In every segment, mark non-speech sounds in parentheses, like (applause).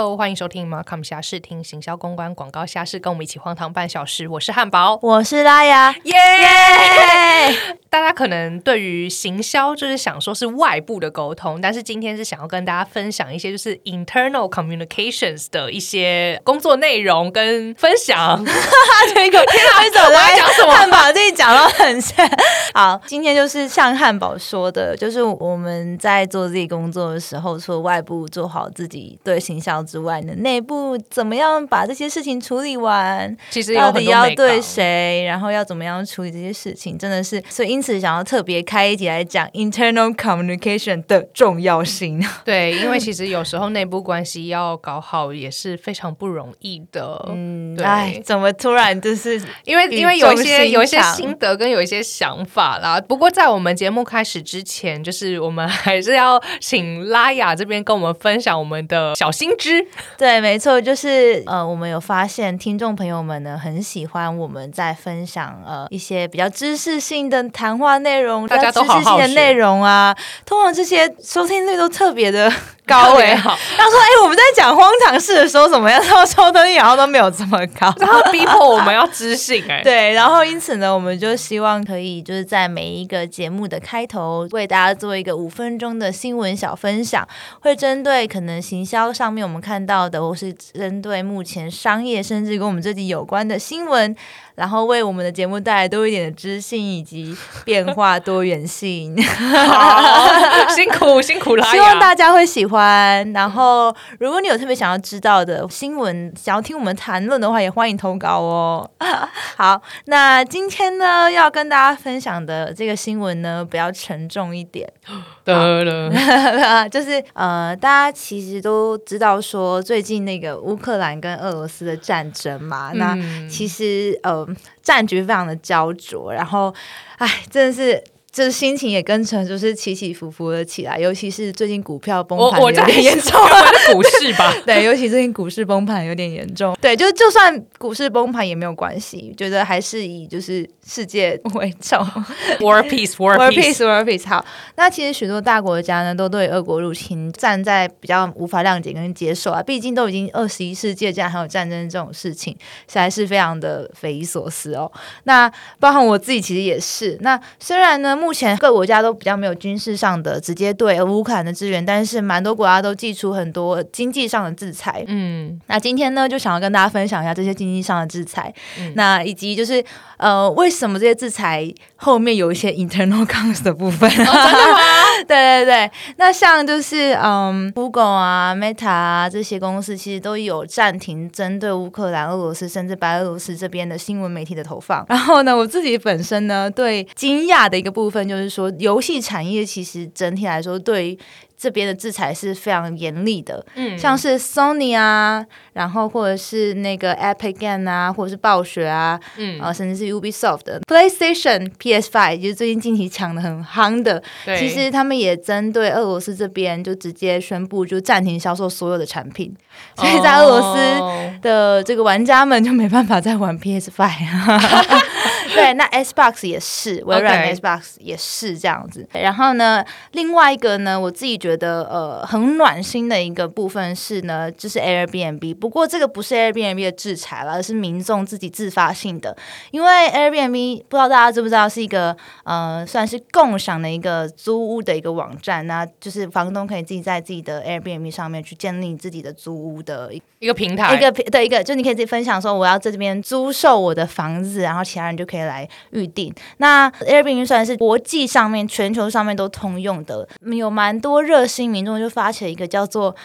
Hello，欢迎收听 Markham 侠视听行销公关广告侠士，跟我们一起荒唐半小时。我是汉堡，我是拉雅，耶！大家可能对于行销就是想说是外部的沟通，但是今天是想要跟大家分享一些就是 internal communications 的一些工作内容跟分享。(laughs) 这个天哪，你怎么在讲什么？汉堡自己讲到很像。好，今天就是像汉堡说的，就是我们在做自己工作的时候，除了外部做好自己对行销之外呢，内部怎么样把这些事情处理完？其实到底要对谁，然后要怎么样处理这些事情，真的是所以因此想要特别开一集来讲 internal communication 的重要性。(laughs) 对，因为其实有时候内部关系要搞好也是非常不容易的。嗯，对，怎么突然就是因为因为有一些有一些心得跟有一些想法啦。不过在我们节目开始之前，就是我们还是要请拉雅这边跟我们分享我们的小心知。对，没错，就是呃，我们有发现听众朋友们呢很喜欢我们在分享呃一些比较知识性的谈话内容，大家都好好的内容啊，通常这些收听率都特别的。(laughs) 高哎，好。他说：“哎，我们在讲荒唐事的时候怎么样？然后收听率然后都没有 (laughs) 这么高，然后逼迫我们要知性 (laughs) 哎。对，然后因此呢，我们就希望可以就是在每一个节目的开头为大家做一个五分钟的新闻小分享，会针对可能行销上面我们看到的，或是针对目前商业甚至跟我们这集有关的新闻。”然后为我们的节目带来多一点的知性以及变化多元性，(laughs) 辛苦辛苦了，希望大家会喜欢。然后如果你有特别想要知道的新闻，想要听我们谈论的话，也欢迎投稿哦。(laughs) 好，那今天呢要跟大家分享的这个新闻呢，比较沉重一点。(laughs) 就是呃，大家其实都知道说，最近那个乌克兰跟俄罗斯的战争嘛，那其实呃。战局非常的焦灼，然后，哎，真的是。就是心情也跟着就是起起伏伏的起来，尤其是最近股票崩盘有点严重，股市吧？(laughs) 对，尤其最近股市崩盘有点严重。对，就就算股市崩盘也没有关系，觉得还是以就是世界为重。(laughs) War peace，war peace，war peace。好，那其实许多大国家呢都对俄国入侵站在比较无法谅解跟接受啊，毕竟都已经二十一世纪，竟然还有战争这种事情，实在是非常的匪夷所思哦。那包含我自己其实也是。那虽然呢目目前各国家都比较没有军事上的直接对乌克兰的支援，但是蛮多国家都寄出很多经济上的制裁。嗯，那今天呢，就想要跟大家分享一下这些经济上的制裁，那以及就是呃，为什么这些制裁后面有一些 internal cost 的部分？(laughs) 对对对，那像就是嗯，Google 啊、Meta 啊这些公司其实都有暂停针对乌克兰、俄罗斯甚至白俄罗斯这边的新闻媒体的投放。然后呢，我自己本身呢，对惊讶的一个部分。就是说，游戏产业其实整体来说，对这边的制裁是非常严厉的。嗯，像是 Sony 啊，然后或者是那个 Epic Game 啊，或者是暴雪啊，嗯，啊，甚至是 Ubisoft 的 PlayStation、PS Five，就是最近近期抢的很夯的。其实他们也针对俄罗斯这边，就直接宣布就暂停销售所有的产品，所以在俄罗斯的这个玩家们就没办法再玩 PS Five。(laughs) 对，那 Xbox 也是，微软 Xbox 也是这样子。然后呢，另外一个呢，我自己觉得呃很暖心的一个部分是呢，就是 Airbnb。不过这个不是 Airbnb 的制裁了，而是民众自己自发性的。因为 Airbnb 不知道大家知不知道是一个呃算是共享的一个租屋的一个网站，那就是房东可以自己在自己的 Airbnb 上面去建立自己的租屋的一个平台，一个对一个，就你可以自己分享说我要在这边租售我的房子，然后其他人就可以。来预定，那 Airbnb 算是国际上面、全球上面都通用的，有蛮多热心民众就发起了一个叫做。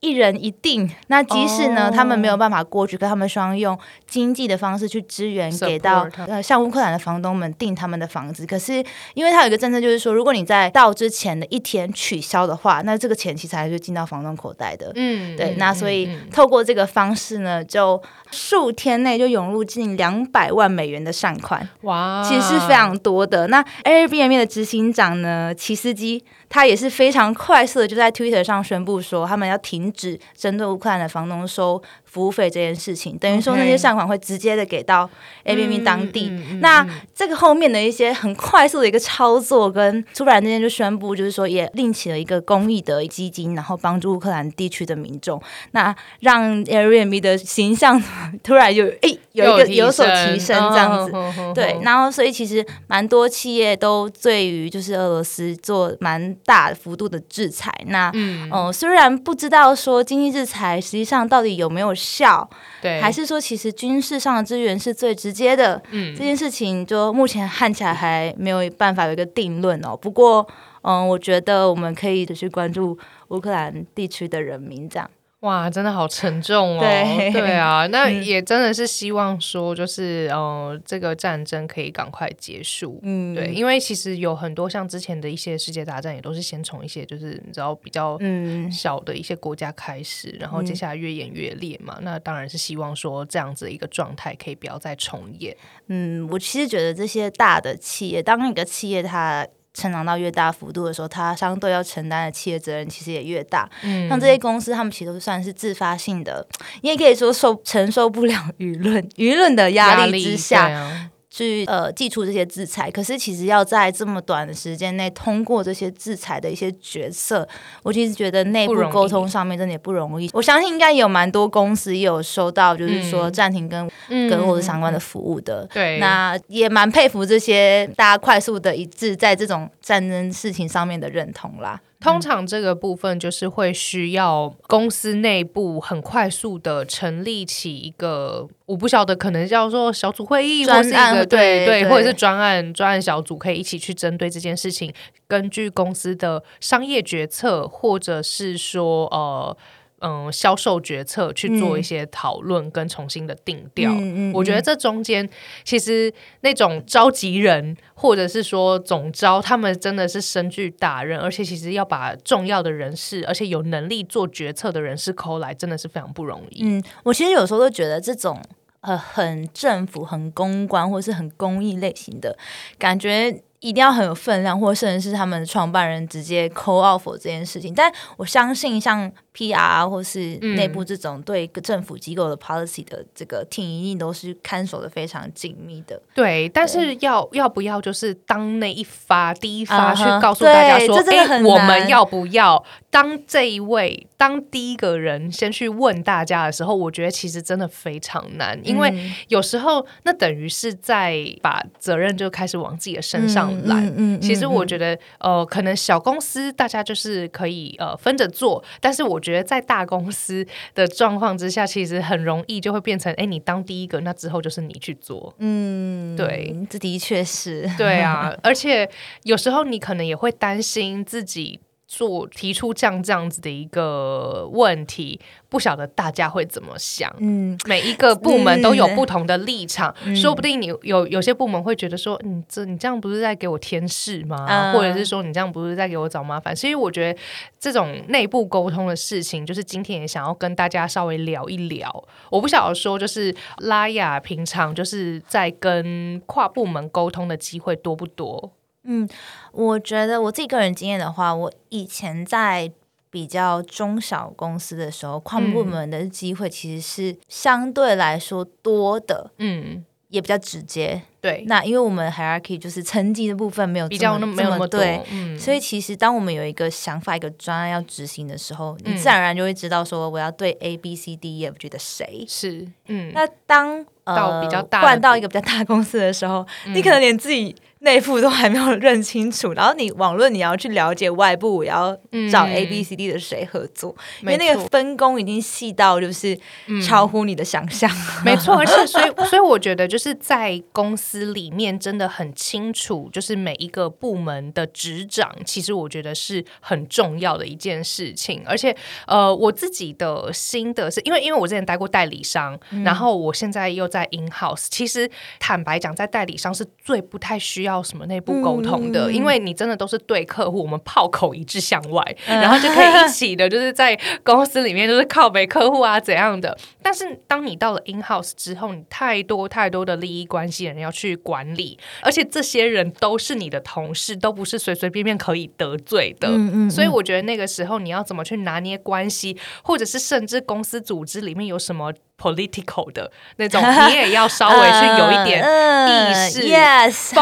一人一定，那即使呢，他们没有办法过去，可他们希望用经济的方式去支援给到呃，像乌克兰的房东们订他们的房子。可是，因为他有一个政策，就是说，如果你在到之前的一天取消的话，那这个钱其实还是进到房东口袋的。嗯，对。那所以透过这个方式呢，就数天内就涌入近两百万美元的善款。哇，其实是非常多的。那 Airbnb 的执行长呢，齐斯基。他也是非常快速的，就在 Twitter 上宣布说，他们要停止针对乌克兰的房东收服务费这件事情，等于说那些善款会直接的给到 A B B 当地。那这个后面的一些很快速的一个操作，跟突然之间就宣布，就是说也另起了一个公益的基金，然后帮助乌克兰地区的民众，那让 Airbnb 的形象突然有诶有一个有所提升这样子。对，然后所以其实蛮多企业都对于就是俄罗斯做蛮大幅度的制裁。那嗯，虽然不知道说经济制裁实际上到底有没有效，对，还是说其实军事上的资源是最直接的，嗯，这件事情就目前看起来还没有办法有一个定论哦。不过，嗯，我觉得我们可以去关注乌克兰地区的人民这样。哇，真的好沉重哦！对对啊，(laughs) 那也真的是希望说，就是呃，这个战争可以赶快结束。嗯，对，因为其实有很多像之前的一些世界大战，也都是先从一些就是你知道比较小的一些国家开始，然后接下来越演越烈嘛。那当然是希望说这样子的一个状态可以不要再重演。嗯，我其实觉得这些大的企业，当一个企业它。成长到越大幅度的时候，它相对要承担的企业责任其实也越大。嗯，像这些公司，他们其实都算是自发性的，你 (tsk) 也可以说受承受不了舆论舆论的压力之下。去呃，寄出这些制裁，可是其实要在这么短的时间内通过这些制裁的一些决策，我其实觉得内部沟通上面真的也不容易。我相信应该有蛮多公司也有收到，就是说暂停跟跟或者相关的服务的。对，那也蛮佩服这些大家快速的一致在这种战争事情上面的认同啦。通常这个部分就是会需要公司内部很快速的成立起一个，我不晓得可能叫做小组会议，或是一个对对，或者是专案专案小组，可以一起去针对这件事情，根据公司的商业决策，或者是说呃。嗯，销售决策去做一些讨论跟重新的定调，我觉得这中间其实那种召集人或者是说总招，他们真的是身具大任，而且其实要把重要的人士，而且有能力做决策的人士抠来，真的是非常不容易。嗯，我其实有时候都觉得这种呃很政府、很公关或是很公益类型的感觉。一定要很有分量，或甚至是他们创办人直接 call off 这件事情。但我相信，像 PR 或是内部这种对政府机构的 policy 的这个 team，一定都是看守的非常紧密的。对，但是要要不要就是当那一发第一发去告诉大家说，哎，我们要不要当这一位当第一个人先去问大家的时候，我觉得其实真的非常难，因为有时候那等于是在把责任就开始往自己的身上。来，其实我觉得，呃，可能小公司大家就是可以呃分着做，但是我觉得在大公司的状况之下，其实很容易就会变成，哎，你当第一个，那之后就是你去做，嗯，对，这的确是，对啊，而且有时候你可能也会担心自己。做提出这样这样子的一个问题，不晓得大家会怎么想。嗯，每一个部门都有不同的立场，说不定你有有些部门会觉得说，你这你这样不是在给我添事吗？或者是说你这样不是在给我找麻烦？所以我觉得这种内部沟通的事情，就是今天也想要跟大家稍微聊一聊。我不晓得说，就是拉雅平常就是在跟跨部门沟通的机会多不多？嗯，我觉得我自己个人经验的话，我以前在比较中小公司的时候，跨部门的机会其实是相对来说多的，嗯，也比较直接。对，那因为我们 hierarchy 就是层级的部分没有比较那么那么对，所以其实当我们有一个想法、一个专案要执行的时候，你自然而然就会知道说我要对 A B C D E F 觉得谁。是，嗯，那当到比较大换到一个比较大公司的时候，你可能连自己。内部都还没有认清楚，然后你网络你要去了解外部，我要找 A B C D 的谁合作，因为那个分工已经细到就是超乎你的想象。没错，而且 (laughs) 所以所以我觉得就是在公司里面真的很清楚，就是每一个部门的职掌，其实我觉得是很重要的一件事情。而且呃，我自己的心得是因为因为我之前待过代理商，然后我现在又在 in house，其实坦白讲，在代理商是最不太需要。要什么内部沟通的，嗯因为你真的都是对客户，我们炮口一致向外，然后就可以一起的，就是在公司里面就是靠北客户啊怎样的。但是当你到了 in house 之后，你太多太多的利益关系人要去管理，而且这些人都是你的同事，都不是随随便便可以得罪的。嗯嗯所以我觉得那个时候你要怎么去拿捏关系，或者是甚至公司组织里面有什么 political 的那种，(laughs) 你也要稍微去有一点意识嗯 yes，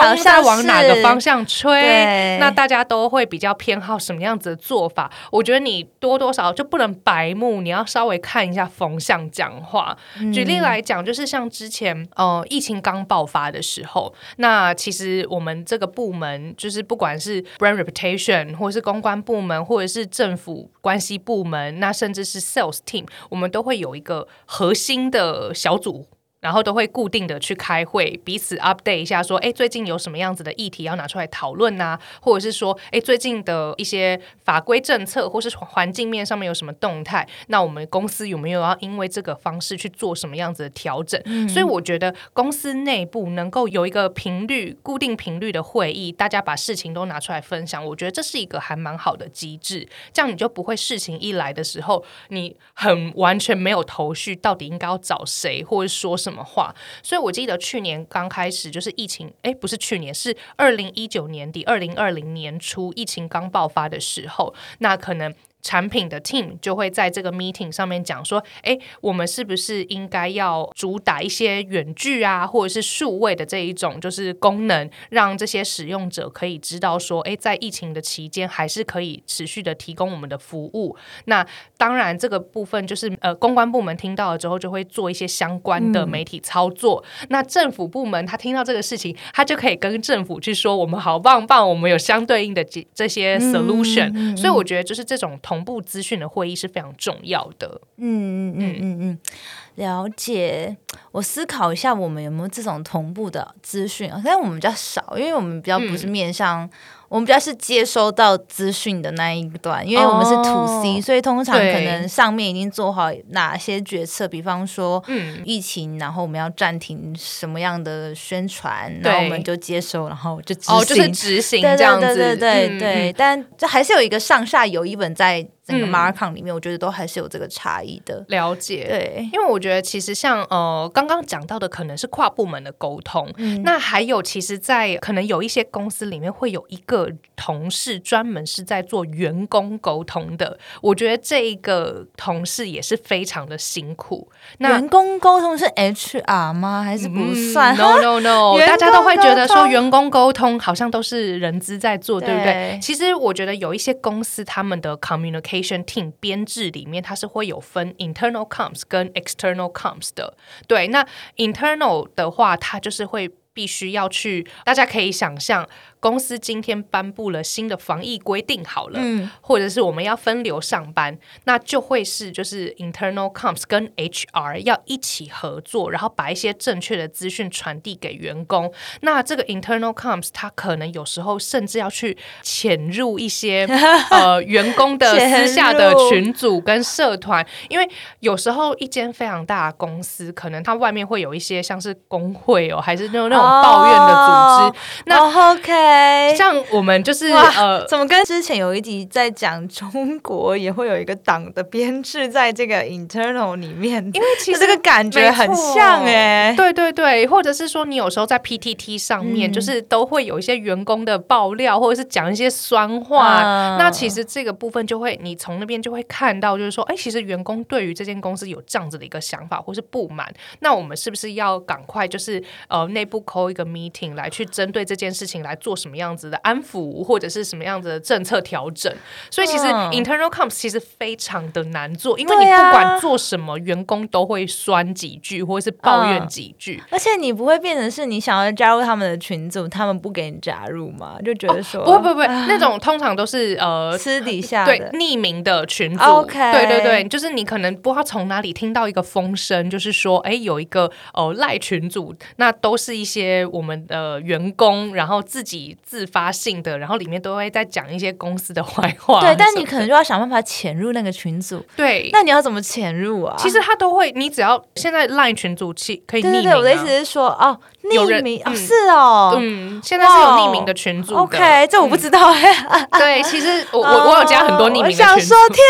在往哪个方向吹，那大家都会比较偏好什么样子的做法。我觉得你多多少少就不能白目，你要稍微看一下风向讲话。嗯举例来讲，就是像之前呃疫情刚爆发的时候，那其实我们这个部门就是不管是 brand reputation，或者是公关部门，或者是政府关系部门，那甚至是 sales team，我们都会有一个核心的小组。然后都会固定的去开会，彼此 update 一下，说，哎，最近有什么样子的议题要拿出来讨论呐、或者是说，哎，最近的一些法规政策或是环境面上面有什么动态？那我们公司有没有要因为这个方式去做什么样子的调整？所以我觉得公司内部能够有一个频率、固定频率的会议，大家把事情都拿出来分享，我觉得这是一个还蛮好的机制。这样你就不会事情一来的时候，你很完全没有头绪，到底应该要找谁或者说什么话。所以我记得去年刚开始就是疫情，哎，不是去年，是二零一九年底、二零二零年初疫情刚爆发的时候，那可能。产品的 team 就会在这个 meeting 上面讲说，哎，我们是不是应该要主打一些远距啊，或者是数位的这一种就是功能，让这些使用者可以知道说，哎，在疫情的期间还是可以持续的提供我们的服务。那当然，这个部分就是呃，公关部门听到了之后，就会做一些相关的媒体操作。那政府部门他听到这个事情，他就可以跟政府去说，我们好棒棒，我们有相对应的这这些 solution。所以我觉得，就是这种同步资讯的会议是非常重要的。嗯嗯嗯嗯嗯，了解。我思考一下，我们有没有这种同步的资讯啊？但我们比较少，因为我们比较不是面向，我们比较是接收到资讯的那一段，因为我们是 to C，、哦所以通常可能上面已经做好哪些决策，比方说嗯，疫情，然后我们要暂停什么样的宣传，对。然后我们就接收，然后就执哦，就是行执行对这样子，对对对嗯。对，但这还是有一个上下游一本在整个嗯 Marcon 里面，我觉得都还是有这个差异的。了解。对，因为我觉得，其实像呃刚刚讲到的，可能是跨部门的沟通。嗯那还有，其实，在可能有一些公司里面，会有一个同事专门是在做员工沟通的。我觉得这一个同事也是非常的辛苦。那员工沟通是 HR 吗？还是不算？嗯 no no no，大家都会觉得说员工沟通好像都是人资在做，对不对对？其实我觉得有一些公司他们的 communication team 编制里面，它是会有分 internal comms 跟 external comms 的。对，那 internal 的话，它就是会。必须要去，大家可以想象，公司今天颁布了新的防疫规定，好了，嗯或者是我们要分流上班，那就会是就是 internal comms 跟 HR 要一起合作，然后把一些正确的资讯传递给员工。那这个 internal comms 它可能有时候甚至要去潜入一些 (laughs) 呃员工的私下的群组跟社团，因为有时候一间非常大的公司，可能它外面会有一些像是工会哦，还是那种那种抱怨的组织。那哦 OK，像我们就是哇呃，怎么跟之前有一集在讲中国也会有一个党的编制在这个 internal 里面，因为其实这个感觉很像哎、对对对，或者是说你有时候在 PTT 上面，嗯。就是都会有一些员工的爆料，或者是讲一些酸话。嗯。那其实这个部分就会，你从那边就会看到，就是说，哎，其实员工对于这间公司有这样子的一个想法或是不满，那我们是不是要赶快就是呃内部 call 一个 meeting 来去针对这件事情来做什么样子的安抚，或者是什么样子的政策调整？所以其实嗯 internal comps 其实非常的难做，因为你不管做什么，员工都会酸几句或者是抱怨嗯几句。而且你不会变成是你想要加入他们的群组，他们不给你加入吗？就觉得说、不会不会不会，那种通常都是呃。(laughs) 私底下对的，匿名的群组 OK 对对对，就是你可能不知道从哪里听到一个风声，就是说，哎，有一个呃赖群组，那都是一些我们的员工，然后自己自发性的，然后里面都会在讲一些公司的坏话。对，但你可能就要想办法潜入那个群组。对，那你要怎么潜入啊？其实他都会，你只要现在 Line 群组去可以匿名、啊，对对对，我的意思是说，哦，匿名是哦，嗯，现在是有匿名的群组的。OK，这我不知道。哎。对，其实我我我有加很多匿名的群组。想说，，天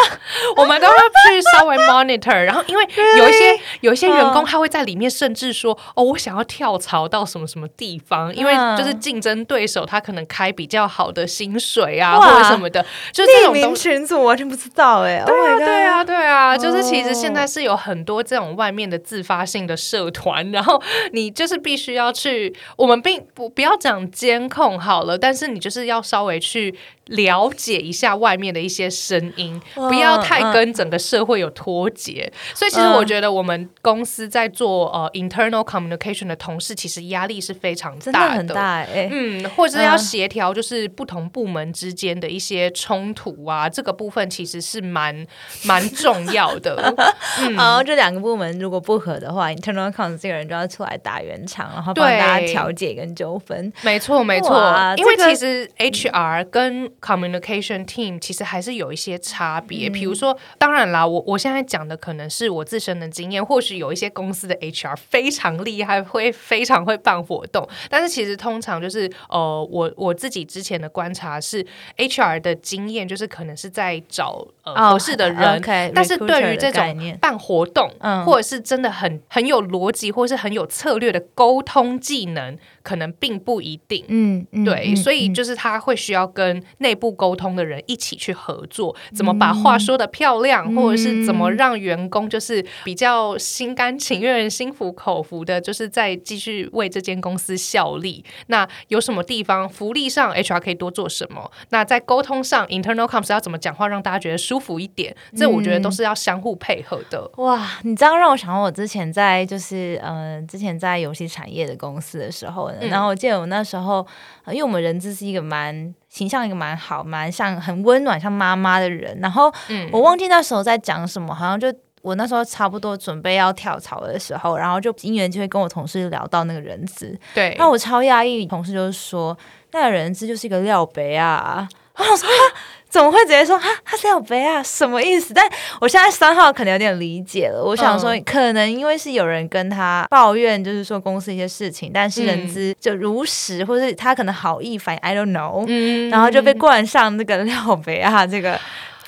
(laughs) 我们都会去稍微 monitor，然后因为有一些有一些员工嗯他会在里面甚至说哦，我想要跳槽到什么什么地方，因为嗯。就是竞争对手他可能开比较好的薪水啊或者什么的，就匿名种。群组我完全不知道哎。对 Oh 啊，对啊，对啊，就是其实现哦在是有很多这种外面的自发性的社团，然后你就是必须要去，我们并不不要讲监控好了，但是你就是要稍微去了解一下外面的一些声音，嗯不要太跟整个社会有脱节。所以其实嗯我觉得我们公司在做呃 internal communication 的同事，其实压力是非常大的，很大哎。嗯，或者是要嗯协调，就是不同部门之间的一些冲突啊，这个部分其实是蛮 (laughs) 蛮重要的。(laughs) 嗯然后这两个部门如果不合的话，internal accounts 这个人就要出来打圆场，然后帮对大家调解跟纠纷。没错，没错，因为其实 HR 跟 communication team 其实还是有一些差别。嗯比如说，当然啦，我我现在讲的可能是我自身的经验，或许有一些公司的 HR 非常厉害，会非常会办活动，但是其实通常就是呃，我我自己之前的观察是 HR 的经验，就是可能是在找合适的人。但是对于这种办活动，嗯或者是真的很很有逻辑，或是很有策略的沟通技能，可能并不一定。嗯，嗯对，嗯所以嗯就是他会需要跟内部沟通的人一起去合作，怎么把话说的漂亮，或者是怎么让员工就是比较心甘情愿、心服口服的，就是再继续为这间公司效力。那有什么地方福利上 HR 可以多做什么？那在沟通上 internal comms 要怎么讲话让大家觉得舒服一点？这我觉得都是要相互配合的。哇，你这样让我想到我之前在就是呃，之前在游戏产业的公司的时候呢，嗯然后我记得我那时候，呃因为我们人资是一个蛮形象一个蛮好、蛮像很温暖像妈妈的人，然后嗯我忘记那时候在讲什么，好像就。我那时候差不多准备要跳槽的时候，然后就因缘就会跟我同事聊到那个人资，对，那我超讶异，同事就是说那个人资就是一个料杯啊。(laughs) 怎么会直接说哈他是料杯啊？什么意思？但我现在三号可能有点理解了。我想说，嗯可能因为是有人跟他抱怨，就是说公司一些事情，但是人资就如实，或是他可能好意反应，I don't know，、嗯然后就被冠上那个 (laughs) 料杯啊这个。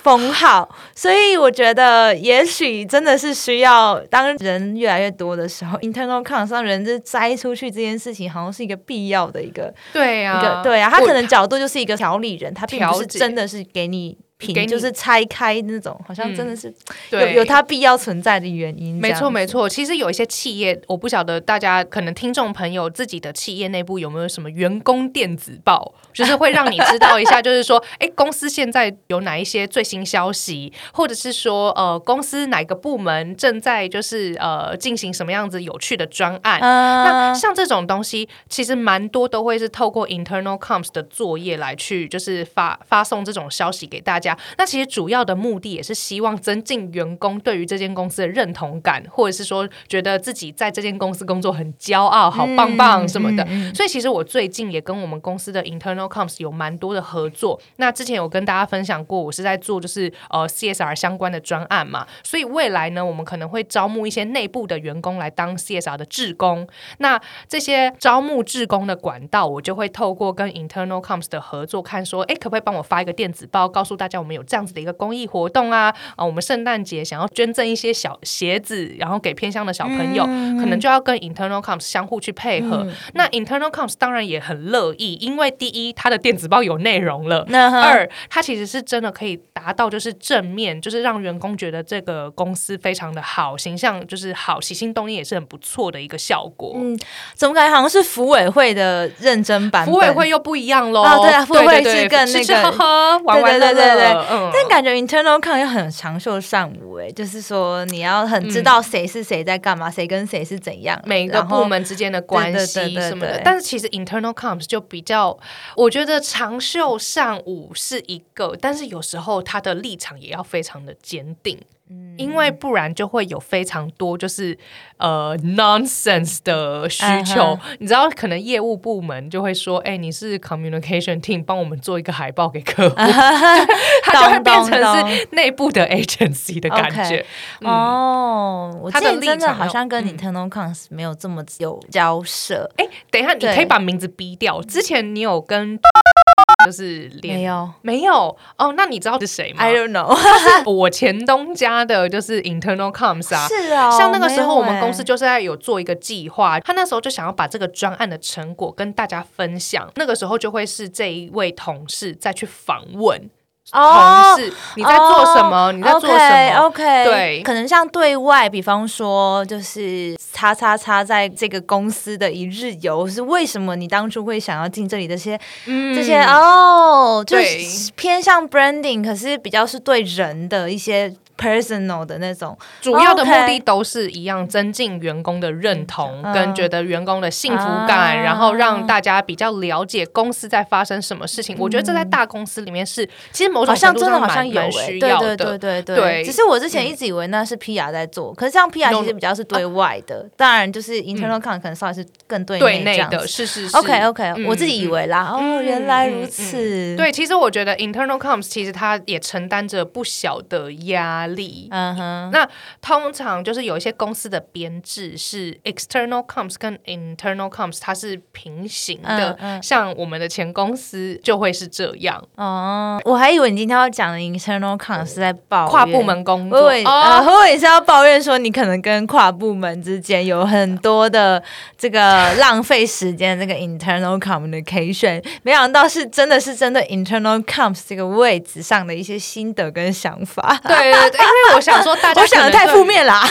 封号，所以我觉得也许真的是需要，当人越来越多的时候，internal con 上人就摘出去这件事情，好像是一个必要的一个、对啊，一个对啊，他可能角度就是一个调理人，他并不是真的是给你评，给就是拆开那种，好像真的是有、对有它必要存在的原因。没错，没错。其实有一些企业，我不晓得大家可能听众朋友自己的企业内部有没有什么员工电子报，就是会让你知道一下，就是说，哎，公司现在有哪一些最新消息，或者是说，呃，公司哪个部门正在就是呃进行什么样子有趣的专案。那嗯，像这种东西，其实蛮多都会是透过 internal comms 的作业来去，就是发发送这种消息给大家。那其实主要的目的也是希望增进员工对于这间公司的认同感，或者是说觉得自己在这间公司工作很骄傲、好棒棒什么的。嗯嗯所以其实我最近也跟我们公司的 internal comms 有蛮多的合作。那之前有跟大家分享过，我是在做就是呃 CSR 相关的专案嘛，所以未来呢，我们可能会招募一些内部的员工来当 CSR 的志工。那这些招募志工的管道，我就会透过跟 internal comms 的合作，看说，哎，可不可以帮我发一个电子报，告诉大家我们有这样子的一个公益活动啊？啊，我们圣诞节想要捐赠一些小鞋子，然后给偏乡的小朋友，可能就要跟 internal comms 相互去配合。那 internal comms 当然也很乐意，因为第一，它的电子报有内容了。(laughs) 二，它其实是真的可以达到就是正面，就是让员工觉得这个公司非常的好，形象就是好，起心动念也是很不错的一个效果。嗯，怎么感觉好像是服委会的认真版本？服委会又不一样喽。哦对啊服委会是更那个吃吃喝喝、玩玩乐对对但感觉 internal con 又很长袖善舞，哎，就是说你要很知道谁是谁在干嘛，谁跟谁是怎样，每个部门之间的关系什么的。对，但是其实 internal comms 就比较，我觉得长袖善舞是一个，但是有时候他的立场也要非常的坚定，嗯因为不然就会有非常多就是呃 nonsense 的需求。嗯你知道，可能业务部门就会说：“哎、你是 communication team，帮我们做一个海报给客户。(laughs) ”它就会变成是内部的 agency 的感觉。哦，我之前真的好像跟 internal cons 没有这么有交涉。哎，等一下，你可以把名字逼掉。之前你有跟。就是没有。没有。哦，那你知道是谁吗？I don't know，是我前东家的就是 internal coms 啊，是啊，像那个时候我们公司就是在有做一个计划，他那时候就想要把这个专案的成果跟大家分享，那个时候就会是这一位同事再去访问。同事，你在做什么？你在做什么？OK，对，可能像对外，比方说，就是叉叉叉在这个公司的一日游，是为什么你当初会想要进这里？这些，这些哦，就是偏向 branding，可是比较是对人的一些。Personal 的那种，主要的目的都是一样，增进员工的认同，跟觉得员工的幸福感，然后让大家比较了解公司在发生什么事情。我觉得这在大公司里面是，其实某种程度上蛮有需要的。对对对对对。只是我之前一直以为那是 PR 在做，可是像 PR 其实比较是对外的，当然就是 internal con 可能稍微是更对内的。是是是。OK OK，我自己以为啦。哦，原来如此。对，其实我觉得 internal coms 其实它也承担着不小的压。力，嗯哼，那通常就是有一些公司的编制是 external comes 跟 internal comes 它是平行的，像我们的前公司就会是这样。哦，我还以为你今天要讲的 internal comes 是在抱跨部门工作，呃，何伟是要抱怨说你可能跟跨部门之间有很多的这个浪费时间，这个 internal communication，没想到是真的是针对 internal comes 这个位置上的一些心得跟想法。对。因为我想说，大家想的太负面啦。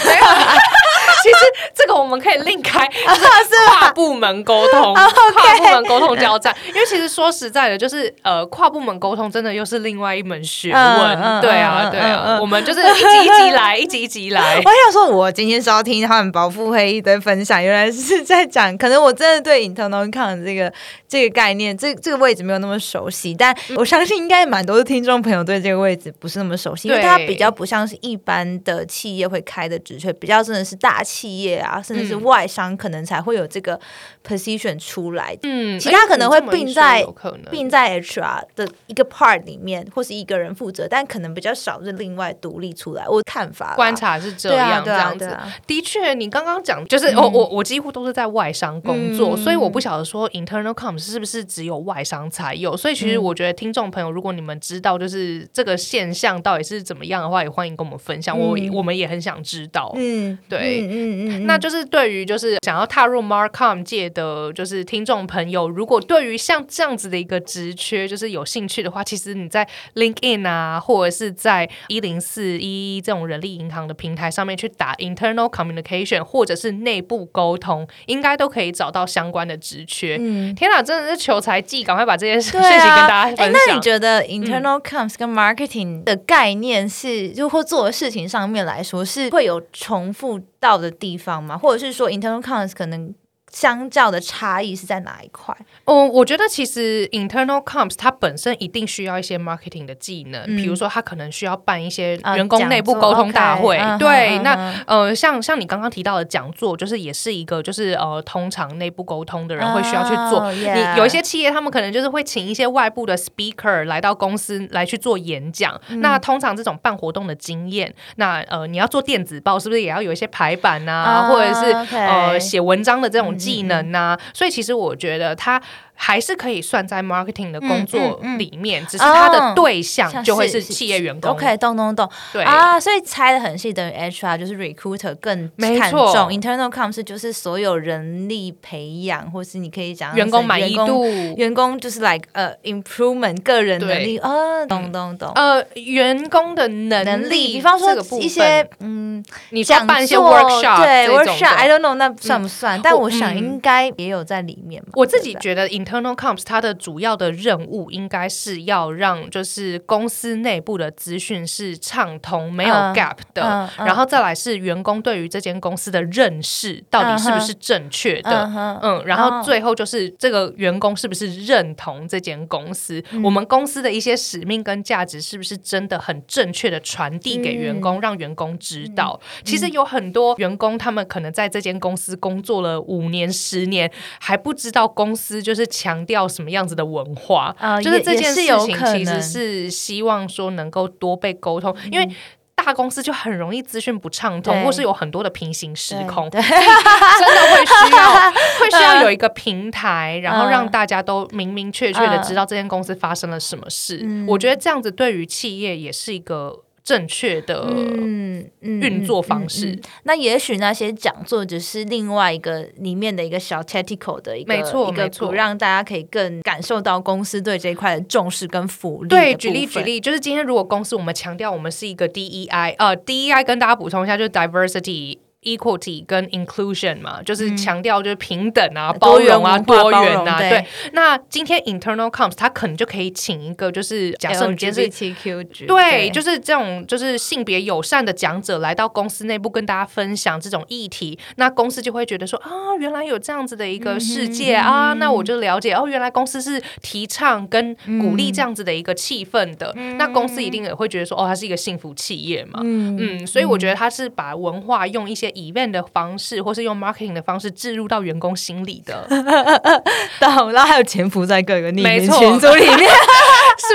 其实这个我们可以另开，(laughs) 是跨部门沟通，(laughs) 跨部门沟通交战。因为其实说实在的，就是呃，跨部门沟通真的又是另外一门学问。对啊，对啊，我们就是一集一集来，一集一集来。我想说，我今天是要听他们保护会议的分享，原来是在讲，可能我真的对 internal count 这个这个概念，这这个位置没有那么熟悉，但我相信应该蛮多的听众朋友对这个位置不是那么熟悉，因为它比较不像。是一般的企业会开的职缺，比较真的是大企业啊，甚至是外商，可能才会有这个 position 出来。嗯，其他可能会并在并在 HR 的一个 part 里面，或是一个人负责，但可能比较少是另外独立出来。我看法观察是这样这样子。的确，你刚刚讲就是我我我几乎都是在外商工作，所以我不晓得说 internal coms 是不是只有外商才有。所以其实我觉得听众朋友，如果你们知道就是这个现象到底是怎么样的话，也欢迎。跟我们分享，我我们也很想知道。嗯，对，嗯嗯，那就是对于就是想要踏入 Marcom 界的就是听众朋友，如果对于像这样子的一个职缺就是有兴趣的话，其实你在 LinkedIn 啊，或者是在一零四一这种人力银行的平台上面去打 Internal Communication 或者是内部沟通，应该都可以找到相关的职缺。嗯，天哪，真的是求财技，赶快把这些事情跟大家分享。那你觉得 Internal Coms 跟 Marketing 的概念是就或做的事情上面来说，是会有重复到的地方吗？或者是说，internal comms 可能？相较的差异是在哪一块？哦，我觉得其实 internal comms 它本身一定需要一些 marketing 的技能，比如说它可能需要办一些员工内部沟通大会。对，那呃，像像你刚刚提到的讲座，就是也是一个就是呃，通常内部沟通的人会需要去做。你有一些企业，他们可能就是会请一些外部的 speaker 来到公司来去做演讲。那通常这种办活动的经验，那呃，你要做电子报，是不是也要有一些排版啊，或者是呃写文章的这种？技能呐，所以其实我觉得他。还是可以算在 marketing 的工作里面，只是他的对象就会是企业员工。OK，懂懂懂。对啊，所以猜的很细，等于 HR 就是 recruiter 更看重 internal comms 就是所有人力培养，或是你可以讲员工满意度，员工就是 like 呃 improvement 个人能力。呃，懂懂懂。呃，员工的能力，比方说一些嗯，你讲办一些 workshop，对 workshop，I don't know 那算不算？但我想应该也有在里面。我自己觉得 Internal comms 它的主要的任务应该是要让就是公司内部的资讯是畅通没有 gap 的，然后再来是员工对于这间公司的认识到底是不是正确的，嗯，然后最后就是这个员工是不是认同这间公司，我们公司的一些使命跟价值是不是真的很正确的传递给员工，让员工知道。其实有很多员工他们可能在这间公司工作了五年、十年，还不知道公司就是。强调什么样子的文化？啊就是也这件事情其实是希望说能够多被沟通，因为。大公司就很容易资讯不畅通，或是有很多的平行时空，对，真的会需要 (laughs) 会需要有一个平台，然后嗯让大家都明明确确的知道这间公司发生了什么事。我觉得这样子对于企业也是一个正确的嗯嗯运作方式。嗯嗯嗯那也许那些讲座只是另外一个里面的一个小 tactical 的一个没错一个没错让大家可以更感受到公司对这一块的重视跟福利。对，举例举，例，就是今天如果公司我们强调我们是一个 DEI，呃，DEI 跟大家补充一下，就是 diversity。Equality 跟 inclusion 嘛，就是强调就是平等啊、包容啊、多元啊。对。对，那今天 internal comms 他可能就可以请一个，就是假设你今天是对，就是这种就是性别友善的讲者来到公司内部跟大家分享这种议题，那公司就会觉得说啊，原来有这样子的一个世界、啊，那我就了解哦，原来公司是提倡跟鼓励这样子的一个气氛的，那公司一定也会觉得说哦，它是一个幸福企业嘛。嗯嗯，所以我觉得他是把文化用一些 event 的方式，或是用 marketing 的方式置入到员工心里的，(laughs) 懂，然后还有潜伏在各个匿名群组里面，(laughs)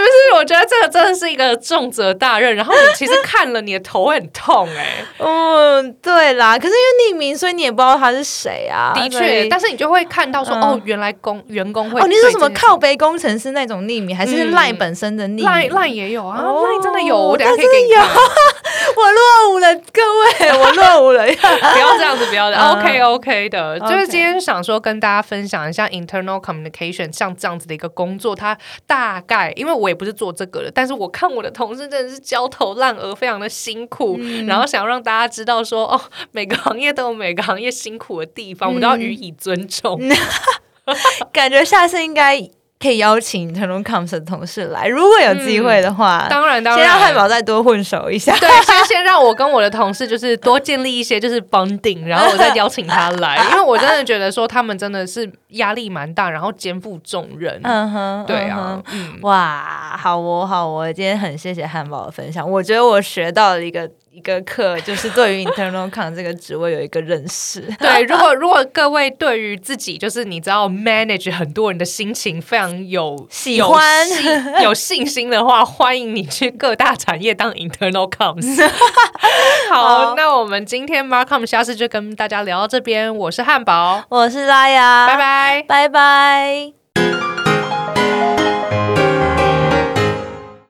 是不是？我觉得这个真的是一个重责大任，然后你其实 (laughs) 看了你的头会很痛哎、嗯，对啦，可是因为匿名，所以你也不知道他是谁啊。的确，但是你就会看到说，嗯哦，原来工员工会哦，你是什么靠背工程师那种匿名，还是嗯赖本身的匿名？赖赖也有啊，哦赖真的有，我等下可以那给你看。(laughs) 我落伍了，各位，我落伍了。(laughs) 不要这样子，不要这样。嗯 OK OK 的，就是今天想说跟大家分享一下 internal communication 像这样子的一个工作，它大概因为我也不是做这个的，但是我看我的同事真的是焦头烂额，非常的辛苦，嗯然后想让大家知道说，哦，(laughs) 每个行业都有每个行业辛苦的地方，我们都要予以尊重。(laughs) 感觉下次应该可以邀请 Internal Comms 的同事来，如果有机会的话，当然，当先让汉堡。再多混熟一下。对，先 (laughs) 先让我跟我的同事就是多建立一些就是 bonding，然后我再邀请他来，(laughs) 因为我真的觉得说他们真的是压力蛮大，然后肩负重任。嗯哼，对嗯啊哼，嗯，哇，好哦，好哦，今天很谢谢汉堡的分享，我觉得我学到了一个一个课，就是对于 internal com 这个职位有一个认识。(laughs) 对，如果如果各位对于自己就是你知道 manage 很多人的心情非常有有喜欢信 (laughs) 有信心的话，欢迎你去各大产业当 internal comms。(laughs) 好，那我们今天 Marcom 下次就跟大家聊到这边，我是汉堡，我是拉雅，拜，拜。拜拜。